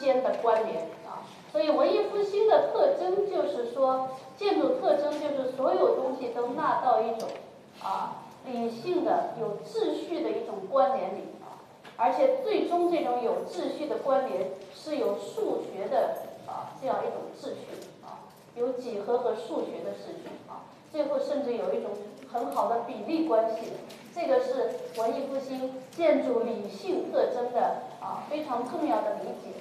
间的关联啊。所以文艺复兴的特征就是说，建筑特征就是所有东西都纳到一种啊理性的、有秩序的一种关联里啊。而且最终这种有秩序的关联是有数学的啊这样一种秩序啊，有几何和数学的秩序啊，最后甚至有一种很好的比例关系，这个是文艺复兴建筑理性特征的啊非常重要的理解。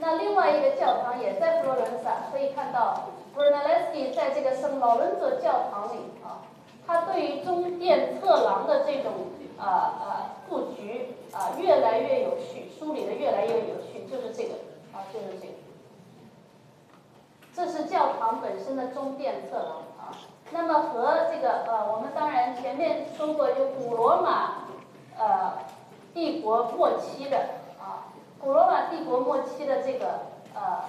那另外一个教堂也在佛罗伦萨，可以看到 b r u n e l e s k i 在这个圣劳伦佐教堂里啊，他对于中殿侧廊的这种。啊啊，布局啊越来越有序，梳理的越来越有序，就是这个啊，就是这个。这是教堂本身的中殿侧廊啊。那么和这个呃，我们当然前面说过，就古罗马呃帝国末期的，古罗马帝国末期的这个呃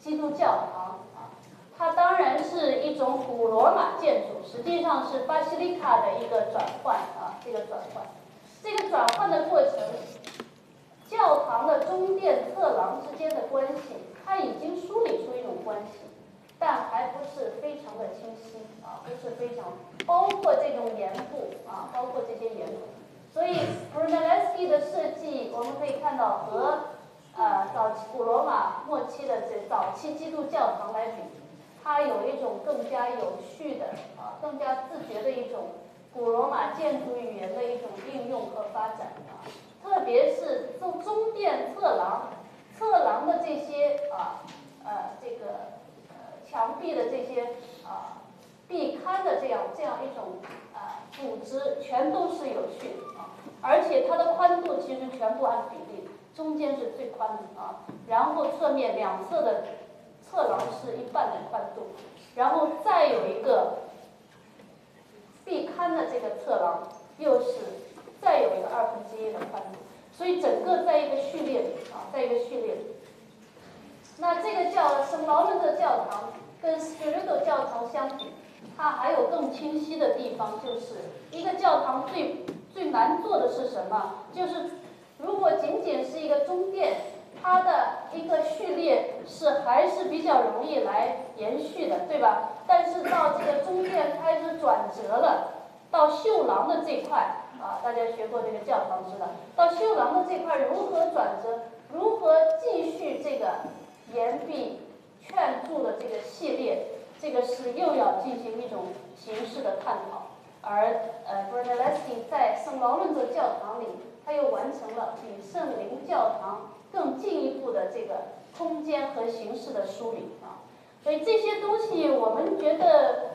基督教堂啊，它当然是一种古罗马建筑，实际上是巴西利卡的一个转换啊。这个转换，这个转换的过程，教堂的中殿侧廊之间的关系，它已经梳理出一种关系，但还不是非常的清晰啊，不是非常，包括这种沿部啊，包括这些沿部，所以 Brunelleschi 的设计，我们可以看到和呃早期古罗马末期的这早期基督教堂来比，它有一种更加有序的啊，更加自觉的一种。古罗马建筑语言的一种应用和发展啊，特别是中中殿侧廊，侧廊的这些啊呃这个呃墙壁的这些啊壁龛的这样这样一种啊组织，全都是有序的，而且它的宽度其实全部按比例，中间是最宽的啊，然后侧面两侧的侧廊是一半的宽度，然后再有一个。壁龛的这个侧廊又是再有一个二分之一的宽度，所以整个在一个序列里啊，在一个序列里。那这个教圣劳伦的教堂跟 Spirito 教堂相比，它还有更清晰的地方，就是一个教堂最最难做的是什么？就是如果仅仅是一个中殿，它的一个序列是还是比较容易来延续的，对吧？但是到这个中殿开始转折了，到绣廊的这块啊，大家学过这个教堂知道，到绣廊的这块如何转折，如何继续这个岩壁劝住的这个系列，这个是又要进行一种形式的探讨。而呃 b r u n e l l e s c i 在圣劳伦佐教堂里，他又完成了比圣灵教堂更进一步的这个空间和形式的梳理啊。所以这些东西，我们觉得，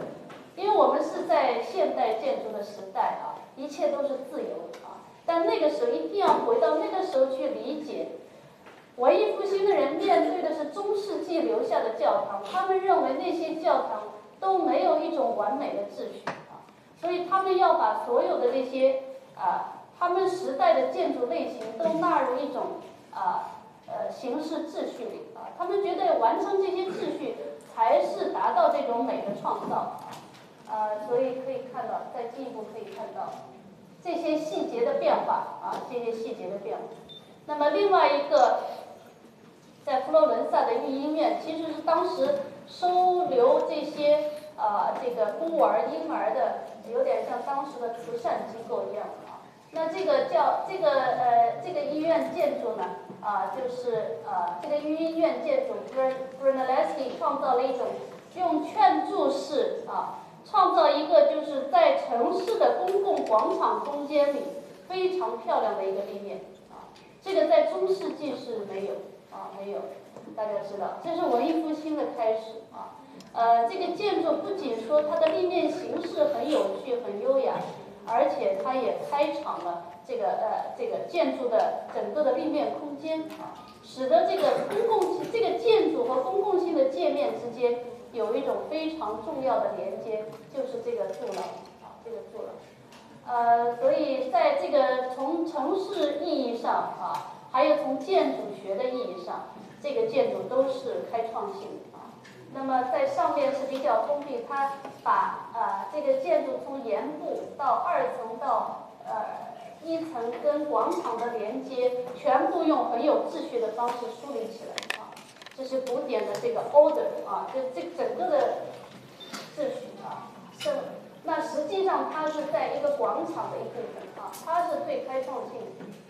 因为我们是在现代建筑的时代啊，一切都是自由啊。但那个时候一定要回到那个时候去理解，文艺复兴的人面对的是中世纪留下的教堂，他们认为那些教堂都没有一种完美的秩序，所以他们要把所有的那些啊，他们时代的建筑类型都纳入一种啊呃形式秩序里啊，他们觉得完成这些秩序。才是达到这种美的创造啊，呃，所以可以看到，再进一步可以看到这些细节的变化啊，这些细节的变化。那么另外一个，在佛罗伦萨的育婴院，其实是当时收留这些啊这个孤儿婴儿的，有点像当时的慈善机构一样啊。那这个叫这个呃这个医院建筑呢？啊，就是啊，这个医院建筑，Brunelleschi 创造了一种用劝注式啊，创造一个就是在城市的公共广场空间里非常漂亮的一个立面啊。这个在中世纪是没有啊，没有，大家知道，这是文艺复兴的开始啊。呃，这个建筑不仅说它的立面形式很有趣、很优雅，而且它也开场了这个呃这个建筑的整个的立面空间，使得这个公共这个建筑和公共性的界面之间有一种非常重要的连接，就是这个柱廊啊，这个柱廊。呃，所以在这个从城市意义上啊，还有从建筑学的意义上，这个建筑都是开创性的。那么在上面是比较封闭，它把呃这个建筑从檐部到二层到呃一层跟广场的连接，全部用很有秩序的方式梳理起来啊。这是古典的这个 order 啊，这这整个的秩序啊是。那实际上它是在一个广场的一部分啊，它是最开创性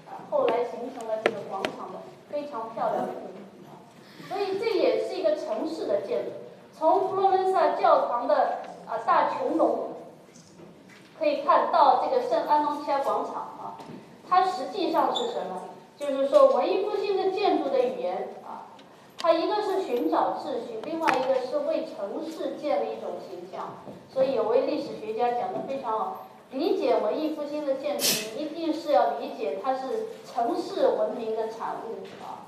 啊，后来形成了这个广场的非常漂亮的，所以这也是一个城市的建筑。从佛罗伦萨教堂的啊大穹隆可以看到这个圣安东尼亚广场啊，它实际上是什么？就是说文艺复兴的建筑的语言啊。它一个是寻找秩序，另外一个是为城市建立一种形象。所以有位历史学家讲的非常好，理解文艺复兴的建筑，一定是要理解它是城市文明的产物啊。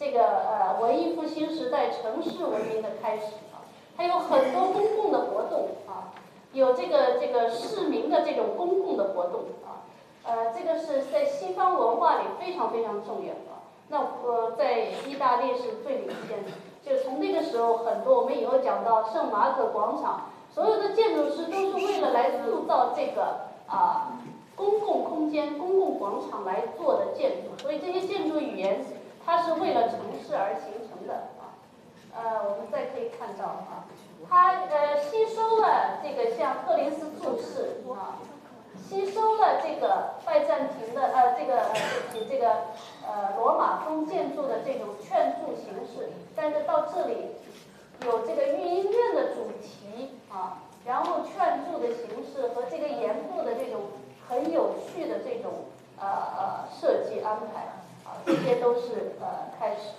这个呃，文艺复兴时代城市文明的开始啊，它有很多公共的活动啊，有这个这个市民的这种公共的活动啊，呃，这个是在西方文化里非常非常重要的。那呃，在意大利是最领先的，就从那个时候，很多我们以后讲到圣马可广场，所有的建筑师都是为了来塑造这个啊公共空间、公共广场来做的建筑，所以这些建筑语言它是为了城市而形成的啊。呃，我们再可以看到啊，它呃吸收了这个像赫林斯柱式啊。吸收了这个拜占庭的呃这个呃这个呃罗马风建筑的这种劝筑形式，但是到这里有这个御音院的主题啊，然后劝筑的形式和这个檐部的这种很有趣的这种呃呃设计安排这些都是呃开始。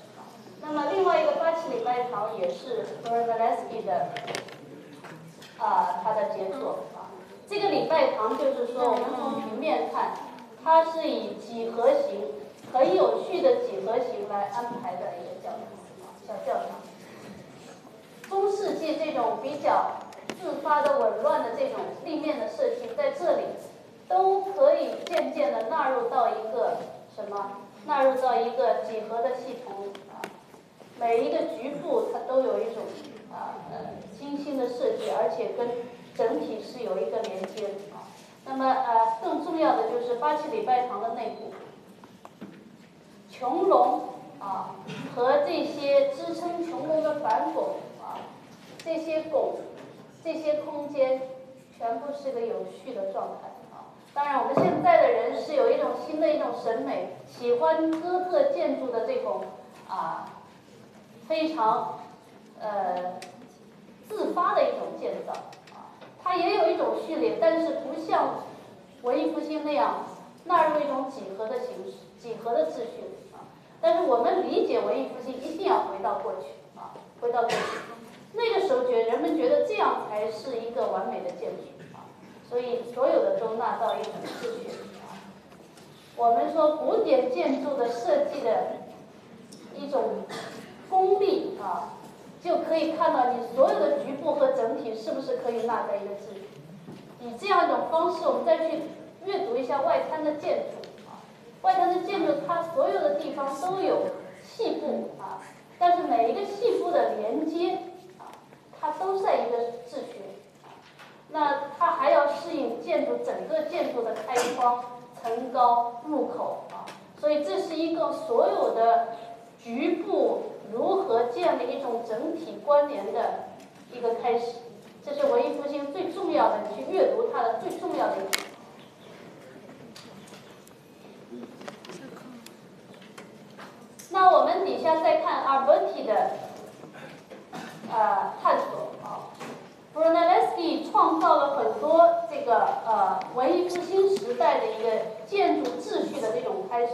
那么另外一个八旗礼拜堂也是 b r 莱斯 n 的啊他的杰作啊。这个礼拜堂就是说，我们从平面看，它是以几何形、很有序的几何形来安排的一个教堂，小教堂。中世纪这种比较自发的紊乱的这种立面的设计，在这里都可以渐渐的纳入到一个什么？纳入到一个几何的系统啊。每一个局部它都有一种啊呃精心的设计，而且跟。整体是有一个连接的啊，那么呃更重要的就是八旗礼拜堂的内部，穹隆啊和这些支撑穹隆的反拱啊，这些拱，这些空间全部是个有序的状态啊。当然我们现在的人是有一种新的一种审美，喜欢哥特建筑的这种啊非常呃自发的一种建造啊。它也有一种序列，但是不像文艺复兴那样纳入一种几何的形式、几何的秩序啊。但是我们理解文艺复兴，一定要回到过去啊，回到过去。那个时候觉人们觉得这样才是一个完美的建筑啊，所以所有的都纳到一种秩序。我们说古典建筑的设计的一种功力啊。就可以看到你所有的局部和整体是不是可以纳在一个秩序。以这样一种方式，我们再去阅读一下外滩的建筑啊。外滩的建筑，它所有的地方都有细部啊，但是每一个细部的连接啊，它都在一个秩序。那它还要适应建筑整个建筑的开窗、层高、入口啊，所以这是一个所有的局部。如何建立一种整体关联的一个开始，这是文艺复兴最重要的，你去阅读它的最重要的。那我们底下再看阿伯提的呃探索啊，Brunelleschi 创造了很多这个呃文艺复兴时代的一个建筑秩序的这种开始。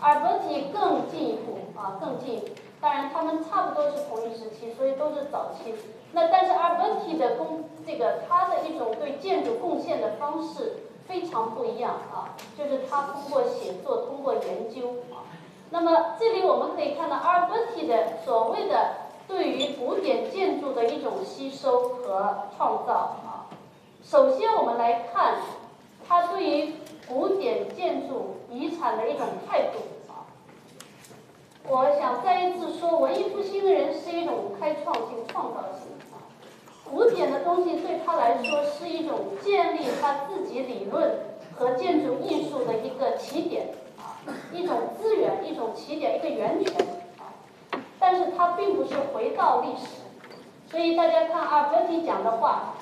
阿尔伯提更进一步啊，更进一步。当然，他们差不多是同一时期，所以都是早期。那但是阿尔伯提的贡这个他的一种对建筑贡献的方式非常不一样啊，就是他通过写作，通过研究啊。那么这里我们可以看到阿尔伯提的所谓的对于古典建筑的一种吸收和创造啊。首先我们来看他对于古典建筑遗产的一种态度啊。我想再一次说，文艺复兴的人是一种开创性、创造性啊。古典的东西对他来说是一种建立他自己理论和建筑艺术的一个起点啊，一种资源、一种起点、一个源泉。是他并不是回到历史，所以大家看阿尔伯提讲的话，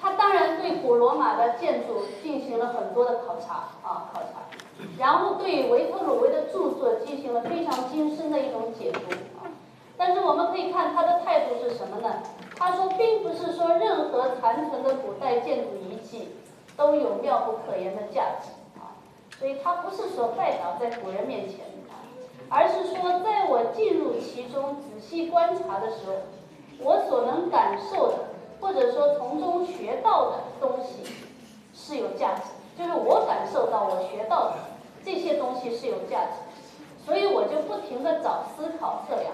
他当然对古罗马的建筑进行了很多的考察啊，考察。然后对维特鲁威的著作进行了非常精深的一种解读啊，但是我们可以看他的态度是什么呢？他说，并不是说任何残存的古代建筑遗迹都有妙不可言的价值啊，所以他不是说拜倒在古人面前，而是说在我进入其中仔细观察的时候，我所能感受的或者说从中学到的东西是有价值。就是我感受到，我学到的这些东西是有价值，所以我就不停的找思考测量，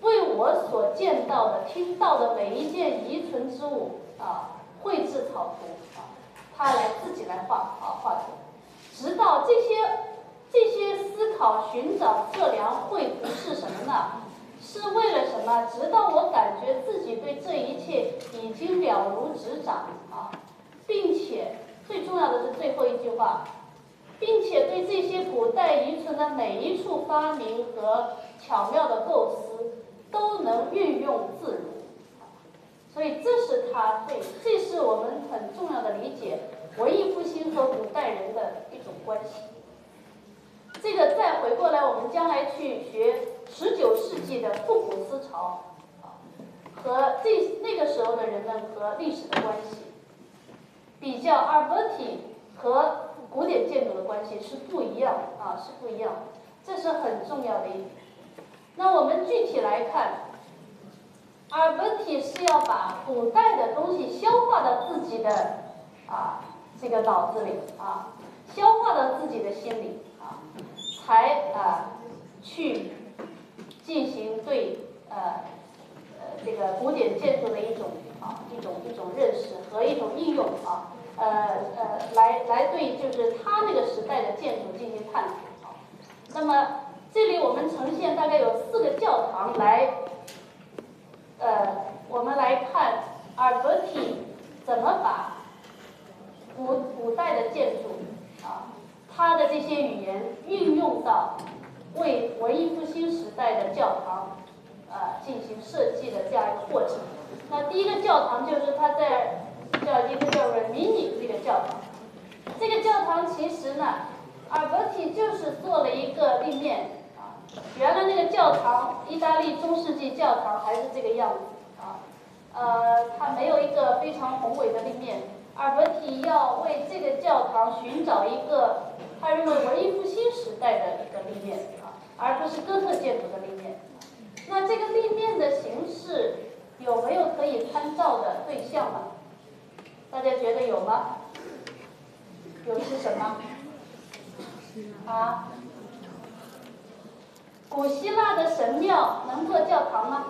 为我所见到的、听到的每一件遗存之物啊绘制草图啊，他来自己来画啊画图，直到这些这些思考、寻找、测量、绘图是什么呢？是为了什么？直到我感觉自己对这一切已经了如指掌啊，并且。最重要的是最后一句话，并且对这些古代遗存的每一处发明和巧妙的构思都能运用自如，所以这是他对，这是我们很重要的理解文艺复兴和古代人的一种关系。这个再回过来，我们将来去学十九世纪的复古思潮，和这那个时候的人们和历史的关系。比较阿尔伯提和古典建筑的关系是不一样啊，是不一样，这是很重要的一点。那我们具体来看，阿尔伯提是要把古代的东西消化到自己的啊这个脑子里啊，消化到自己的心里啊，才啊去进行对呃呃这个古典建筑的一种。啊，一种一种认识和一种应用啊，呃呃，来来对就是他那个时代的建筑进行探讨。那么这里我们呈现大概有四个教堂来，呃，我们来看阿尔伯提怎么把古古代的建筑啊，他的这些语言运用到为文艺复兴时代的教堂呃进行设计的这样一个过程。那第一个教堂就是他在叫一个叫 Rimini 这个教堂，这个教堂其实呢，阿尔伯提就是做了一个立面啊，原来那个教堂，意大利中世纪教堂还是这个样子啊，呃，它没有一个非常宏伟的立面，阿尔伯提要为这个教堂寻找一个他认为文艺复兴时代的一个立面啊，而不是哥特建筑的立面，那这个立面的形式。有没有可以参照的对象呢？大家觉得有吗？有是什么？啊？古希腊的神庙能做教堂吗？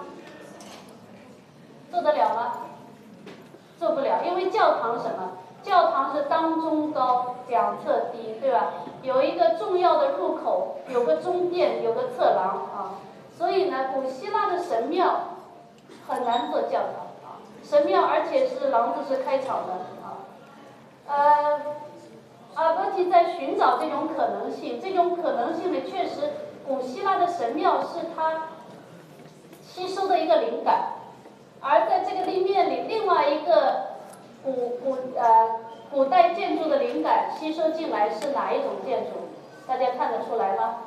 做得了吗？做不了，因为教堂什么？教堂是当中高，两侧低，对吧？有一个重要的入口，有个中殿，有个侧廊啊。所以呢，古希腊的神庙。很难做教堂啊，神庙，而且是廊子是开敞的啊。呃，阿波提在寻找这种可能性，这种可能性呢，确实，古希腊的神庙是他吸收的一个灵感。而在这个立面里，另外一个古古呃古代建筑的灵感吸收进来是哪一种建筑？大家看得出来吗？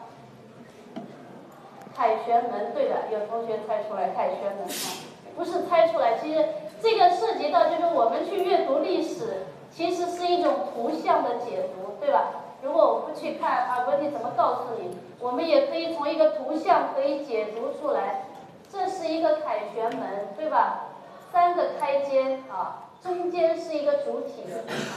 凯旋门，对的，有同学猜出来凯旋门啊。不是猜出来，其实这个涉及到就是我们去阅读历史，其实是一种图像的解读，对吧？如果我不去看啊，问题怎么告诉你？我们也可以从一个图像可以解读出来，这是一个凯旋门，对吧？三个开间啊，中间是一个主体，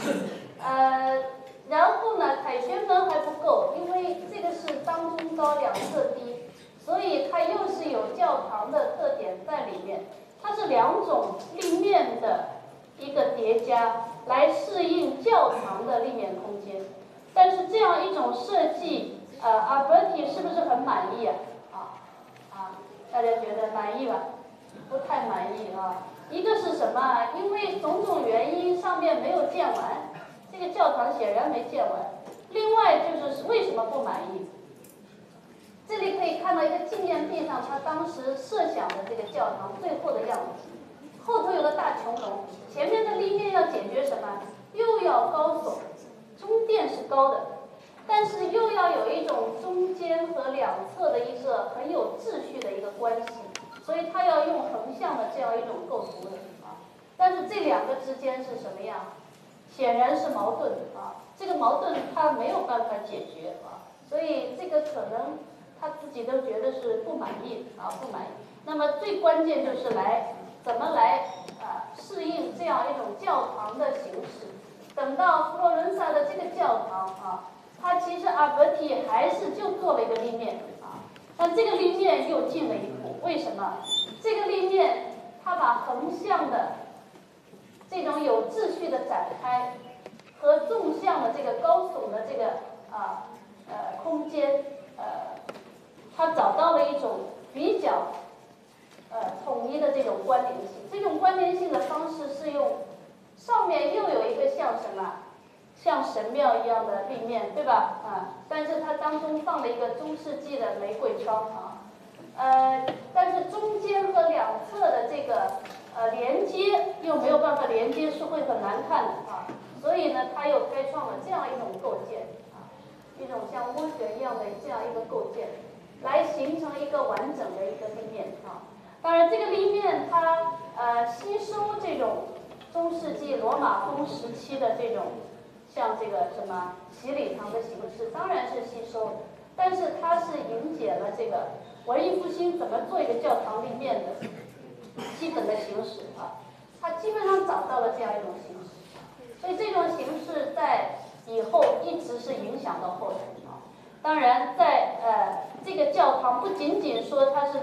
呃，然后呢，凯旋门还不够，因为这个是当中高两侧低，所以它又是有教堂的特点在里面，它是两种立面的一个叠加，来适应教堂的立面空间。但是这样一种设计，呃，阿伯提是不是很满意啊？啊啊，大家觉得满意吧？不太满意啊。一个是什么？因为种种原因，上面没有建完，这个教堂显然没建完。另外就是为什么不满意？这里可以看到一个纪念币上，他当时设想的这个教堂最后的样子。后头有个大穹窿，前面的立面要解决什么？又要高耸，中殿是高的，但是又要有一种中间和两侧的一个很有秩序的一个关系。所以它像的这样一种构图的啊，但是这两个之间是什么样？显然是矛盾啊，这个矛盾他没有办法解决啊，所以这个可能他自己都觉得是不满意啊，不满意。那么最关键就是来怎么来啊适应这样一种教堂的形式。等到佛罗伦萨的这个教堂啊，它其实阿伯提还是就做了一个立面啊，但这个立面又进了一步。为什么这个立面它把横向的这种有秩序的展开和纵向的这个高耸的这个啊呃空间呃，它找到了一种比较呃统一的这种关联性。这种关联性的方式是用上面又有一个像什么像神庙一样的立面，对吧？啊，但是它当中放了一个中世纪的玫瑰窗啊。呃，但是中间和两侧的这个呃连接又没有办法连接，是会很难看的啊。所以呢，他又开创了这样一种构建啊，一种像涡旋一样的这样一个构建，来形成一个完整的一个立面啊。当然，这个立面它呃吸收这种中世纪罗马风时期的这种像这个什么洗礼堂的形式，当然是吸收，但是它是迎接了这个。文艺复兴怎么做一个教堂立面的基本的形式啊？它基本上找到了这样一种形式，所以这种形式在以后一直是影响到后人啊。当然，在呃这个教堂不仅仅说它是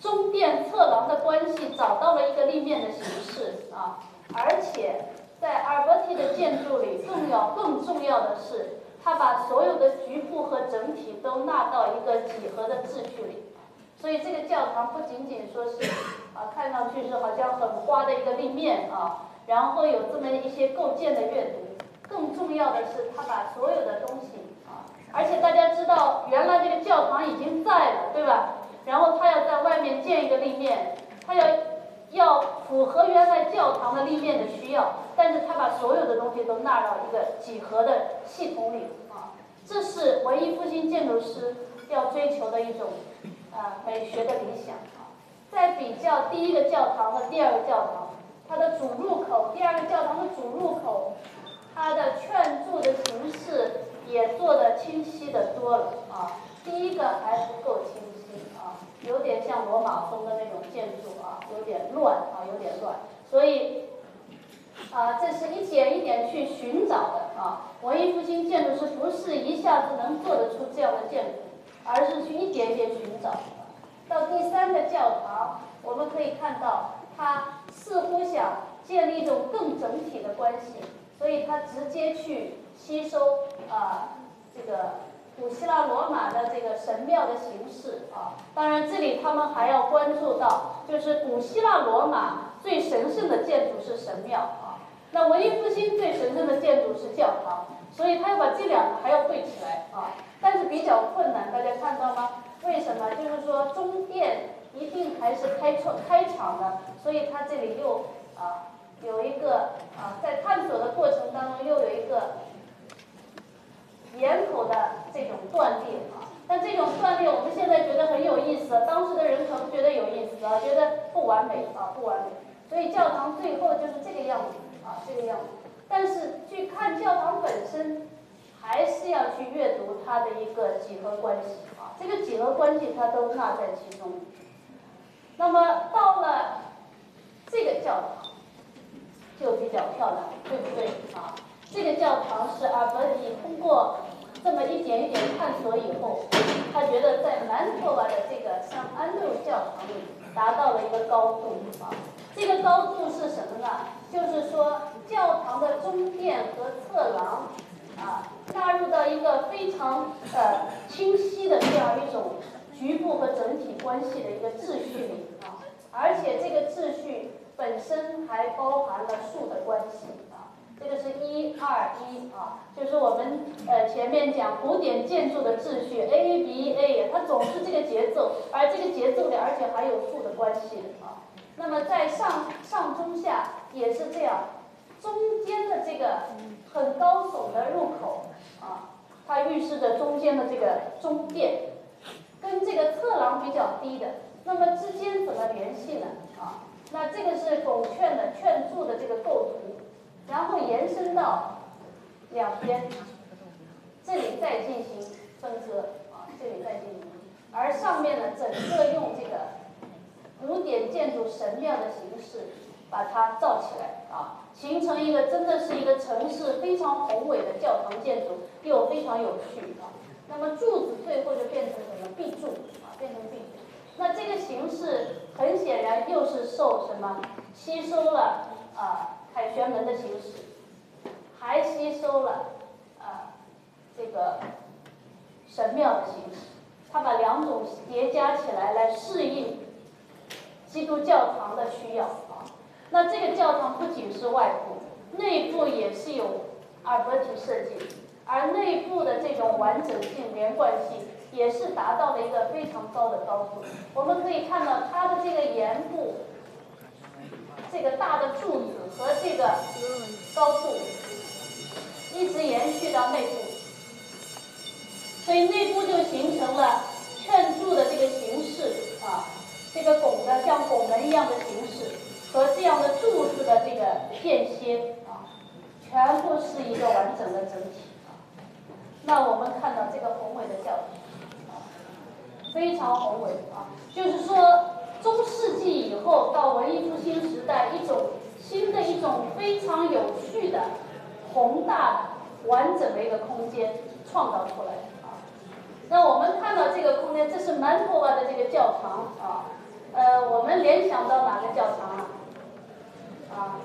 中殿侧廊的关系找到了一个立面的形式啊，而且在阿尔伯蒂的建筑里，更要更重要的是。他把所有的局部和整体都纳到一个几何的秩序里，所以这个教堂不仅仅说是啊，看上去是好像很花的一个立面啊，然后有这么一些构建的阅读，更重要的是他把所有的东西啊，而且大家知道原来这个教堂已经在了，对吧？然后他要在外面建一个立面，他要要符合原来教堂的立面的需要。但是他把所有的东西都纳到一个几何的系统里啊，这是文艺复兴建筑师要追求的一种啊美学的理想啊。在比较第一个教堂和第二个教堂，它的主入口，第二个教堂的主入口，它的劝注的形式也做得清晰的多了啊。第一个还不够清晰啊，有点像罗马风的那种建筑啊，有点乱啊，有点乱，所以。啊，这是一点一点去寻找的啊！文艺复兴建筑师不是一下子能做得出这样的建筑，而是去一点点寻找。到第三个教堂，我们可以看到，他似乎想建立一种更整体的关系，所以他直接去吸收啊这个古希腊罗马的这个神庙的形式啊。当然，这里他们还要关注到，就是古希腊罗马最神圣的建筑是神庙啊。那文艺复兴最神圣的建筑是教堂，所以他要把这两个还要对起来啊，但是比较困难，大家看到吗？为什么？就是说中殿一定还是开创开场的，所以他这里又啊有一个啊在探索的过程当中又有一个檐口的这种断裂啊，但这种断裂我们现在觉得很有意思，当时的人可能觉得有意思啊，觉得不完美啊不完美，所以教堂最后就是这个样子。啊，这个样子，但是去看教堂本身，还是要去阅读它的一个几何关系啊，这个几何关系它都纳在其中。那么到了这个教堂，就比较漂亮，对不对啊？这个教堂是阿伯尼通过这么一点一点探索以后，他觉得在南特瓦的这个圣安路教堂里达到了一个高度啊。这个高度是什么呢？就是说教堂的中殿和侧廊啊，纳入到一个非常呃清晰的这样一种局部和整体关系的一个秩序里啊，而且这个秩序本身还包含了数的关系啊，这个是一二一啊，就是我们呃前面讲古典建筑的秩序 A B A，它总是这个节奏，而这个节奏里而且还有数的关系啊。那么在上上中下也是这样，中间的这个很高耸的入口啊，它预示着中间的这个中殿，跟这个侧廊比较低的，那么之间怎么联系呢？啊，那这个是拱券的券柱的这个构图，然后延伸到两边，这里再进行分割啊，这里再进行，而上面呢，整个用这个。古典建筑神庙的形式，把它造起来啊，形成一个真的是一个城市非常宏伟的教堂建筑，又非常有趣啊。那么柱子最后就变成什么壁柱啊，变成壁柱。那这个形式很显然又是受什么吸收了啊凯旋门的形式，还吸收了啊这个神庙的形式，它把两种叠加起来来适应。基督教堂的需要啊，那这个教堂不仅是外部，内部也是有阿尔伯提设计，而内部的这种完整性、连贯性也是达到了一个非常高的高度。我们可以看到它的这个檐部，这个大的柱子和这个高度，一直延续到内部，所以内部就形成了券柱的这个形式啊。这个拱的像拱门一样的形式，和这样的柱子的这个间歇啊，全部是一个完整的整体啊。那我们看到这个宏伟的教堂啊，非常宏伟啊，就是说中世纪以后到文艺复兴时代，一种新的一种非常有趣的宏大的完整的一个空间创造出来啊。那我们看到这个空间，这是曼托瓦的这个教堂啊。呃，我们联想到哪个教堂啊？啊，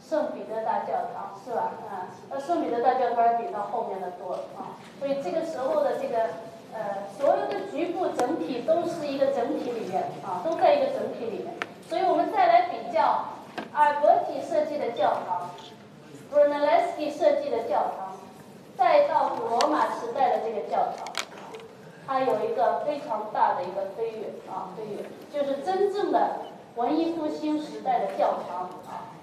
圣彼得大教堂是吧？啊，那圣彼得大教堂比它后面的多啊。所以这个时候的这个呃，所有的局部整体都是一个面啊，都在一个整体里面。所以我们再来比较阿尔伯提设计的教堂，Brunelleschi 设计的教堂，再到古罗马时代的这个教堂。它有一个非常大的一个飞跃啊，飞跃就是真正的文艺复兴时代的教堂啊，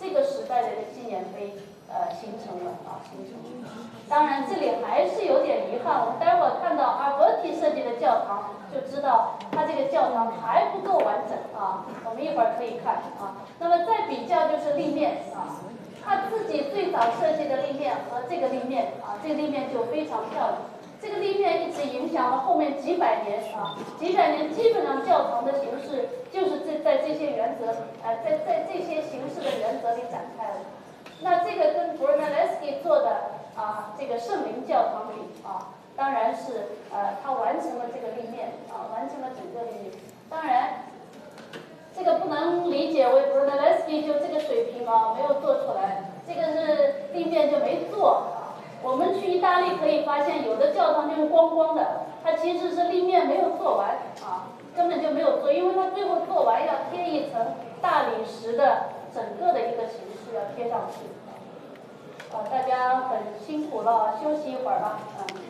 这个时代的一个纪念碑呃形成了啊，形成了。当然这里还是有点遗憾，我们待会儿看到阿伯提设计的教堂，就知道它这个教堂还不够完整啊。我们一会儿可以看啊。那么再比较就是立面啊，他自己最早设计的立面和这个立面啊，这个立面就非常漂亮。这个立面一直影响了后面几百年啊，几百年基本上教堂的形式就是这在这些原则，呃，在在这些形式的原则里展开了。那这个跟 Brunelleschi 做的啊，这个圣灵教堂比啊，当然是呃，他完成了这个立面啊，完成了整个立面。当然，这个不能理解为 Brunelleschi 就这个水平啊，没有做出来，这个是立面就没做。我们去意大利可以发现，有的教堂就是光光的，它其实是立面没有做完啊，根本就没有做，因为它最后做完要贴一层大理石的整个的一个形式要贴上去。啊，大家很辛苦了，休息一会儿吧，嗯。